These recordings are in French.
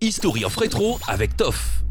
History of Retro avec Toff.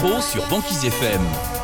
Sur Banquise FM.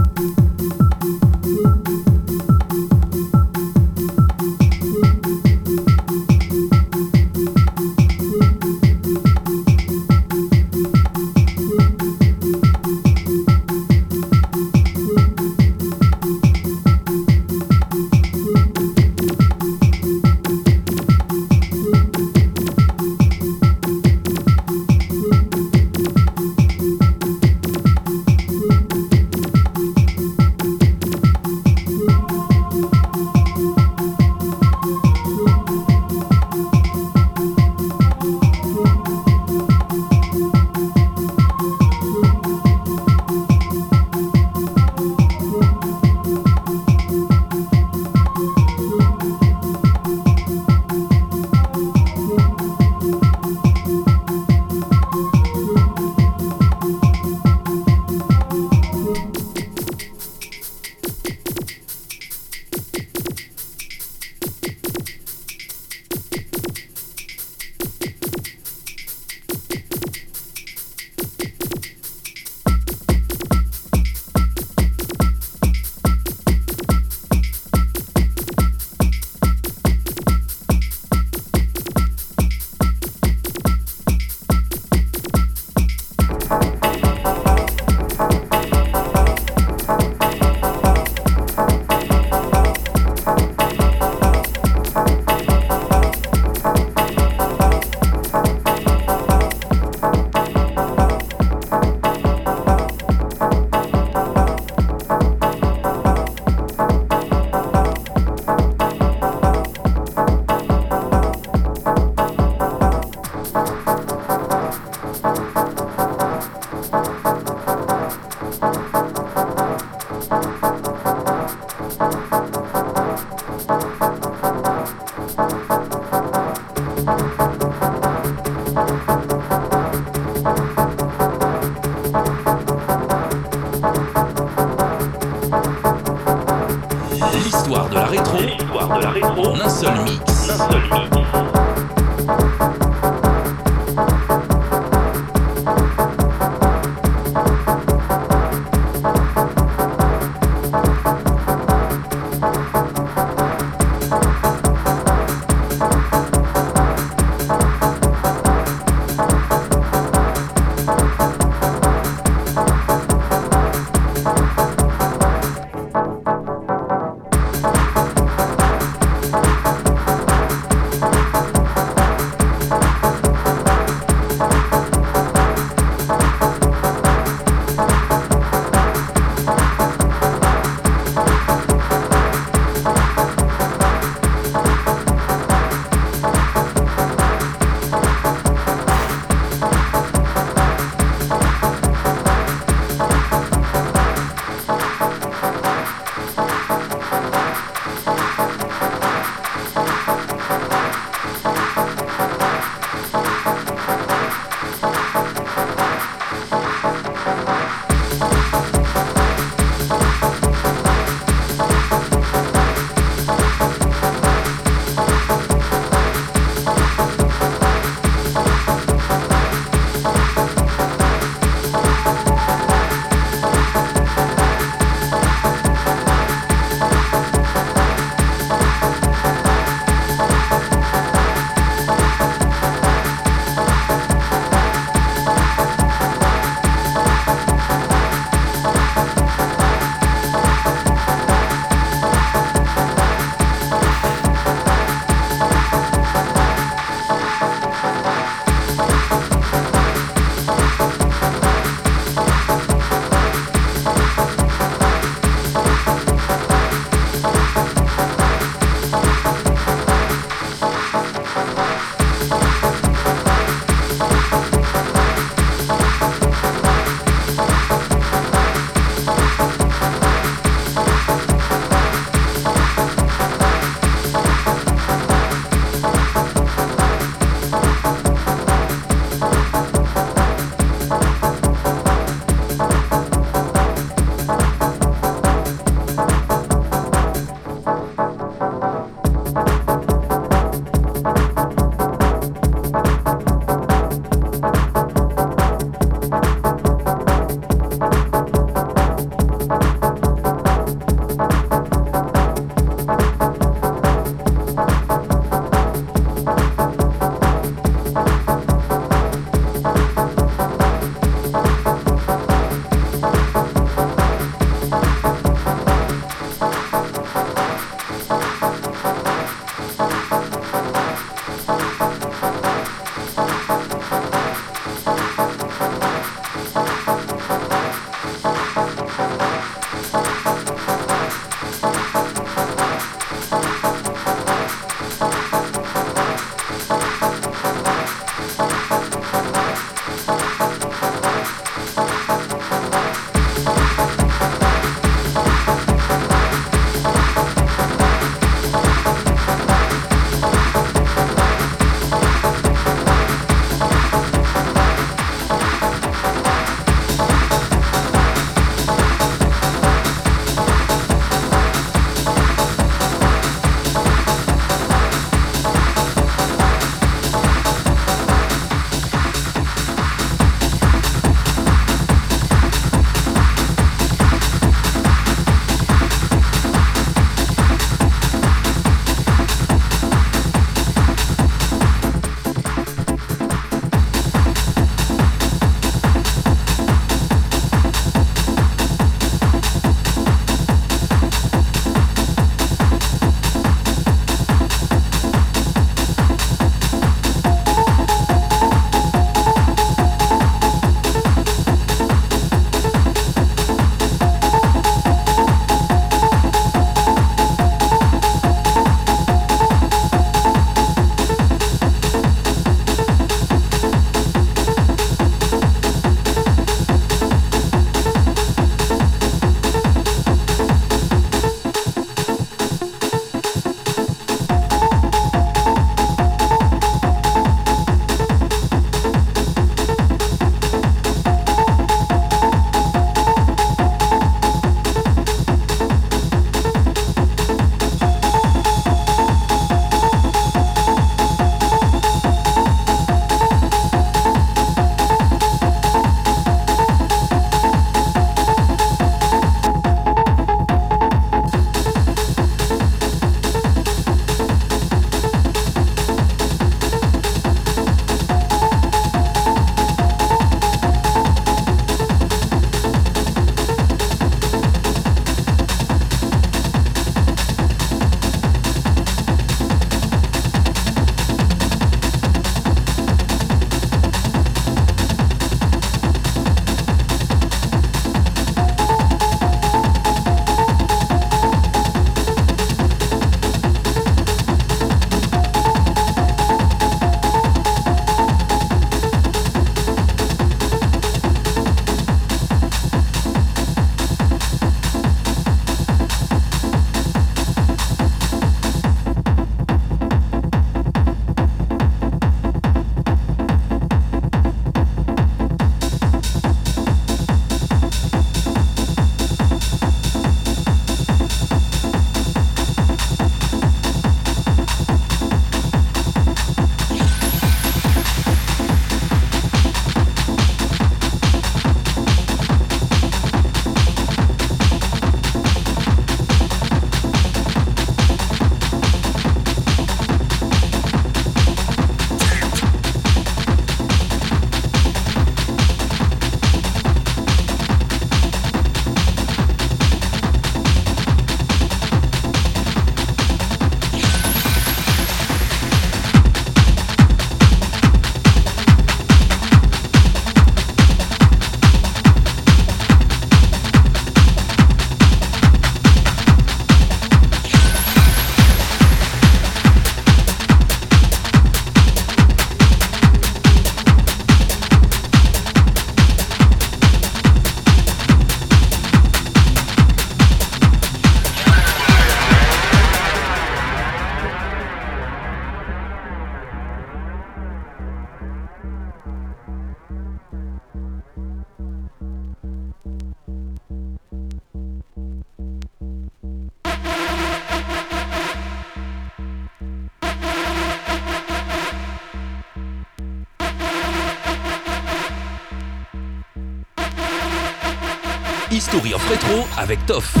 Avec Toff.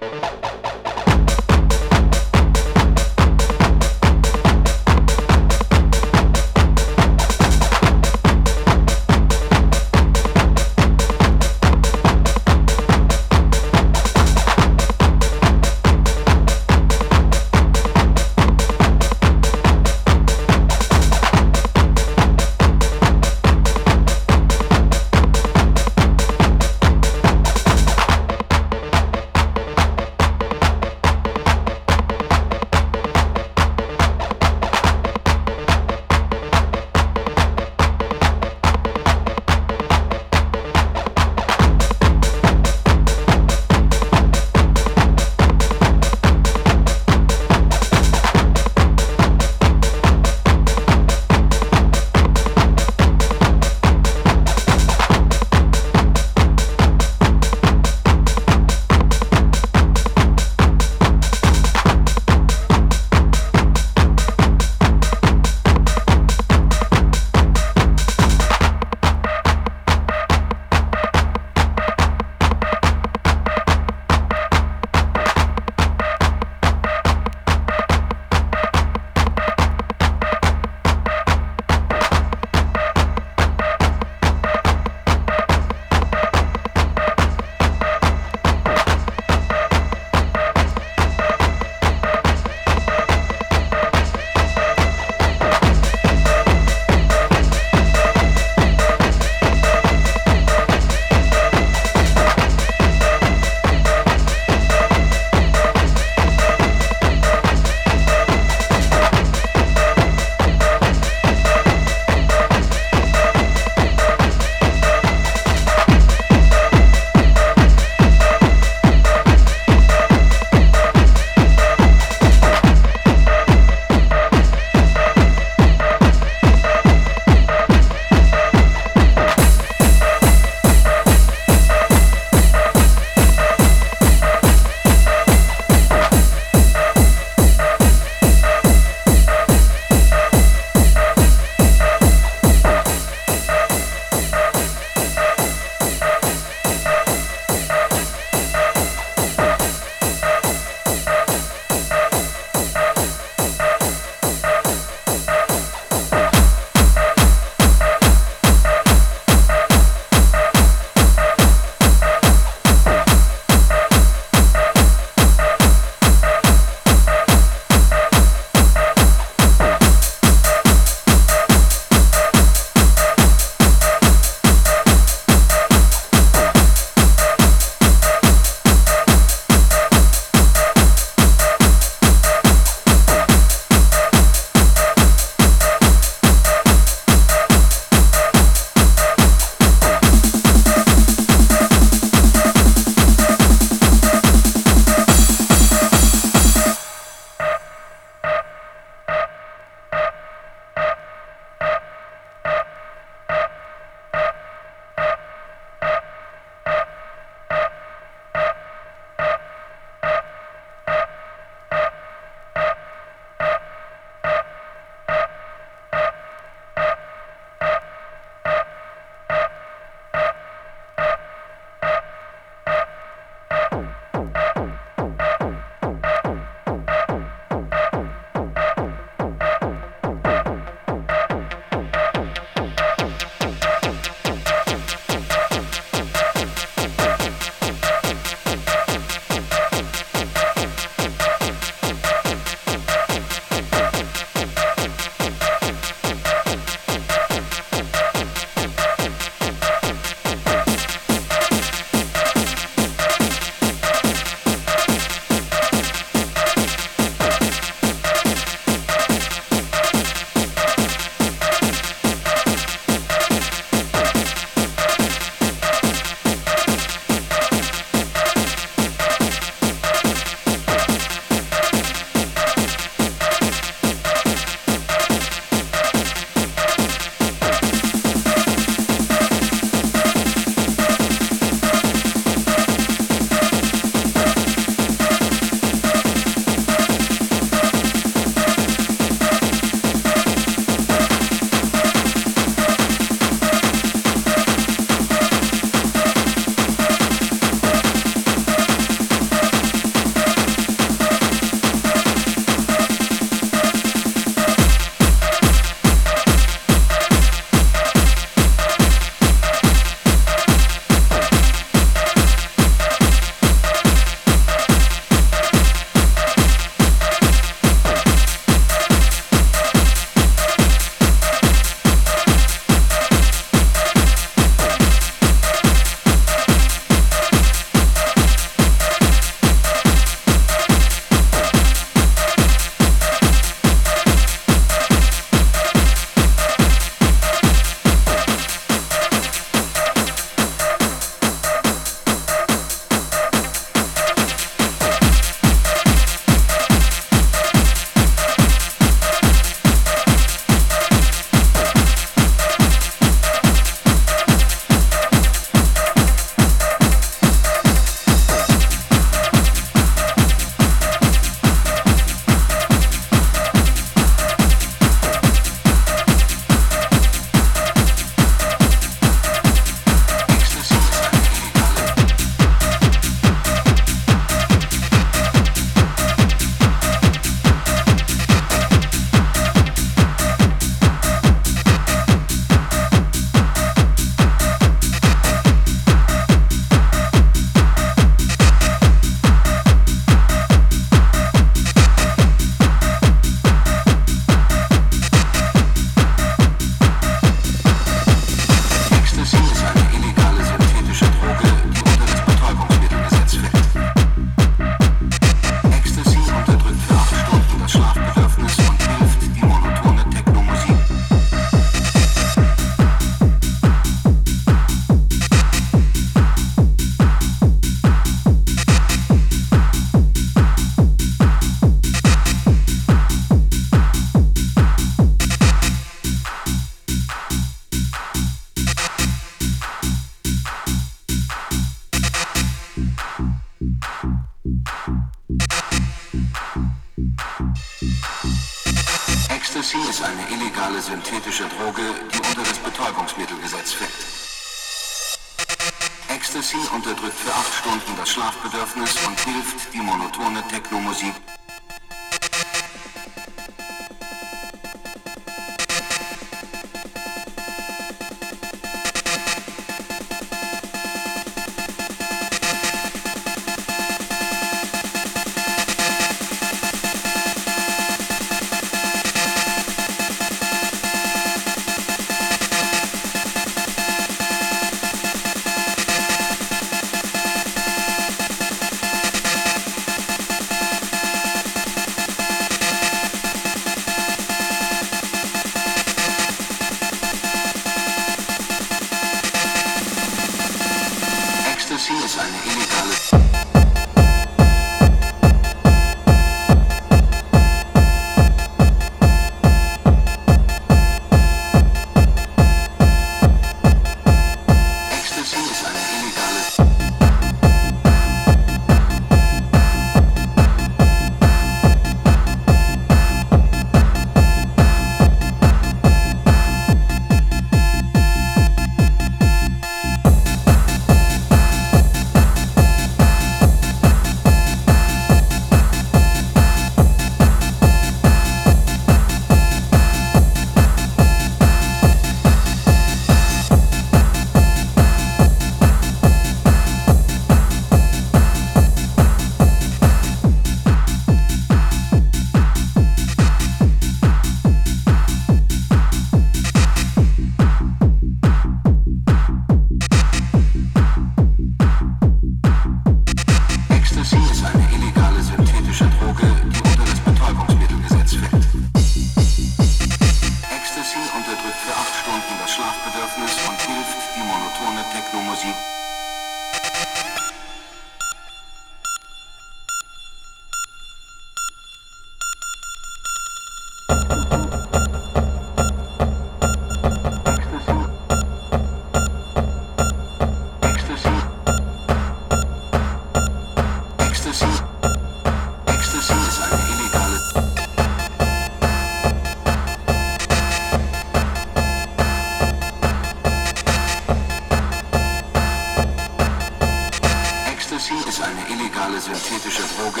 Eine illegale synthetische Droge,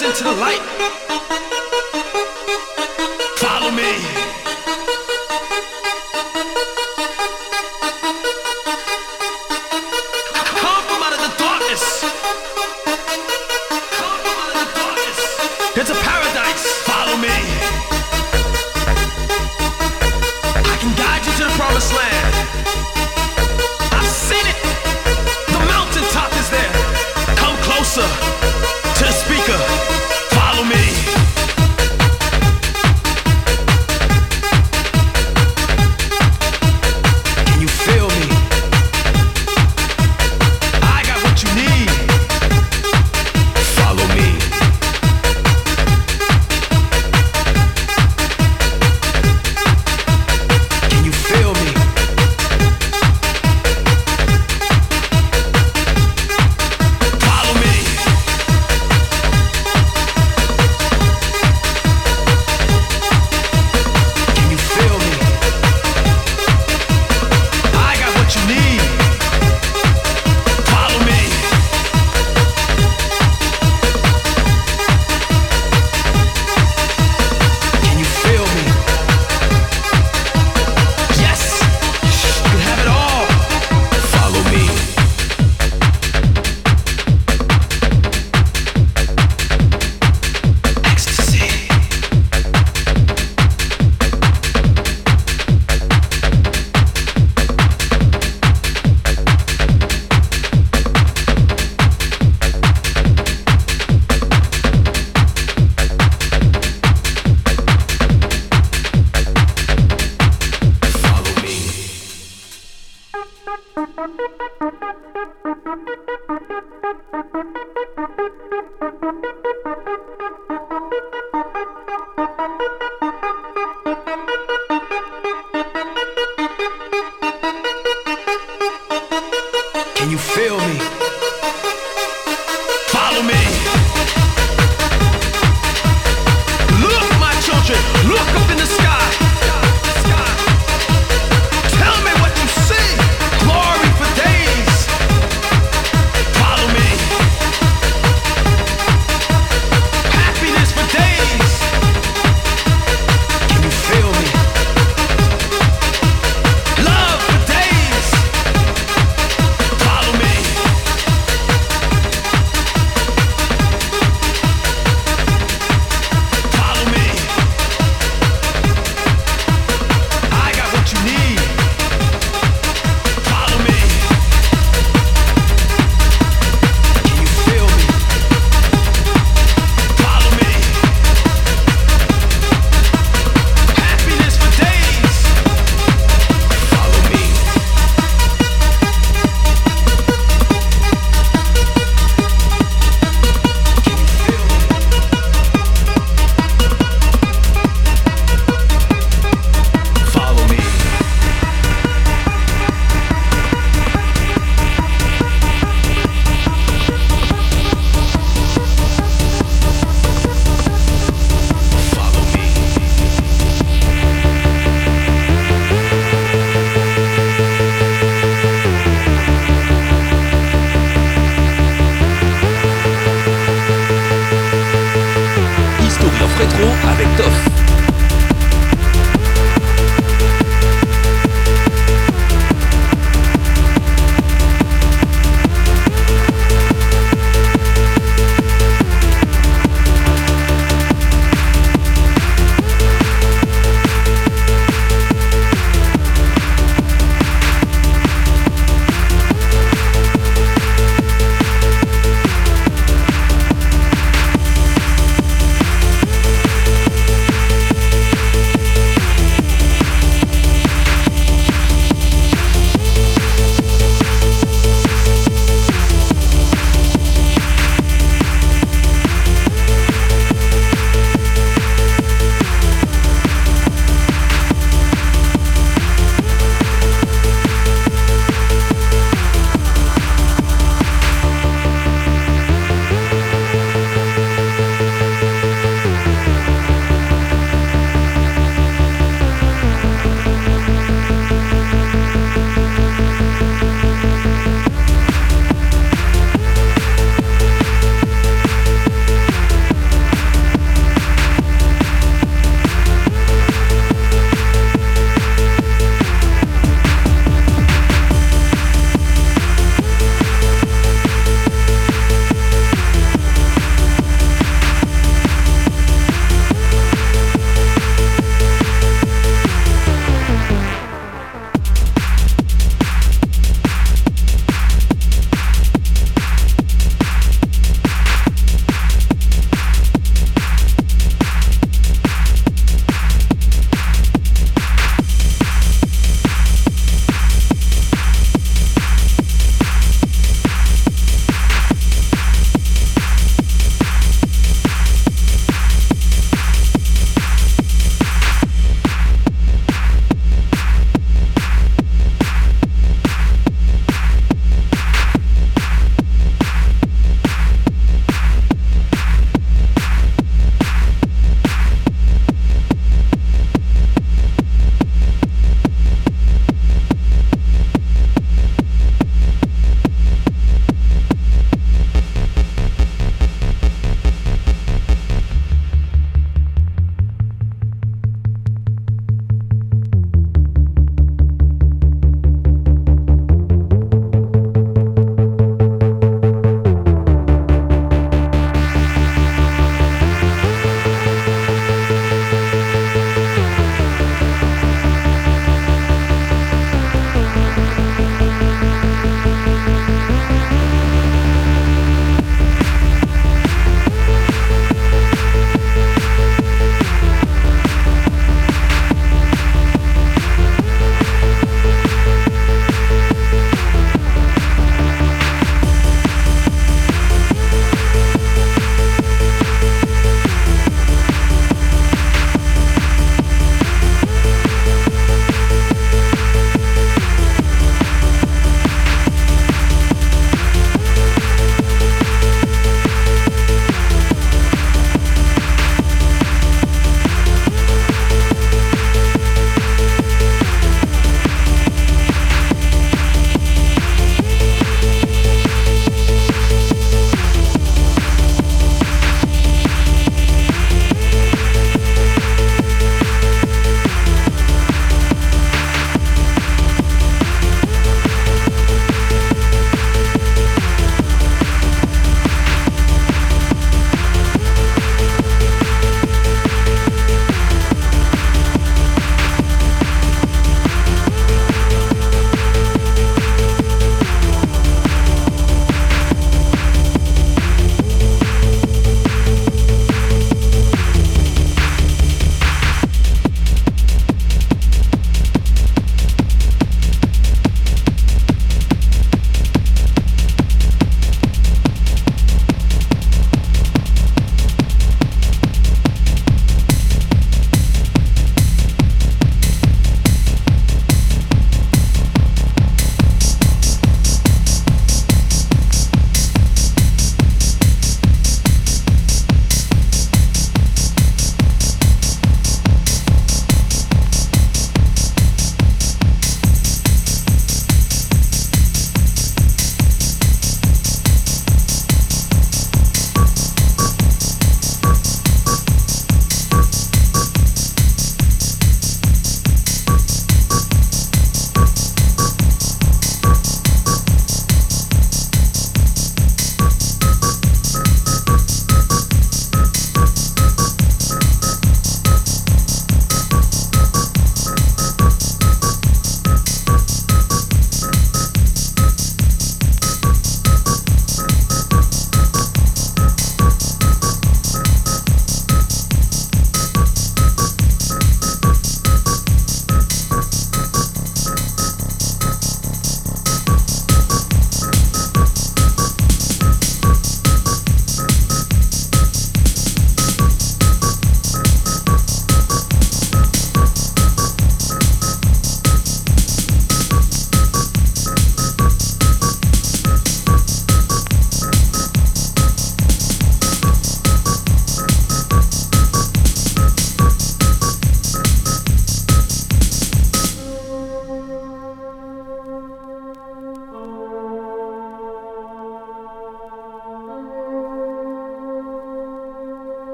listen to the light.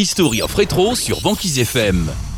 History of Retro sur Banquise FM.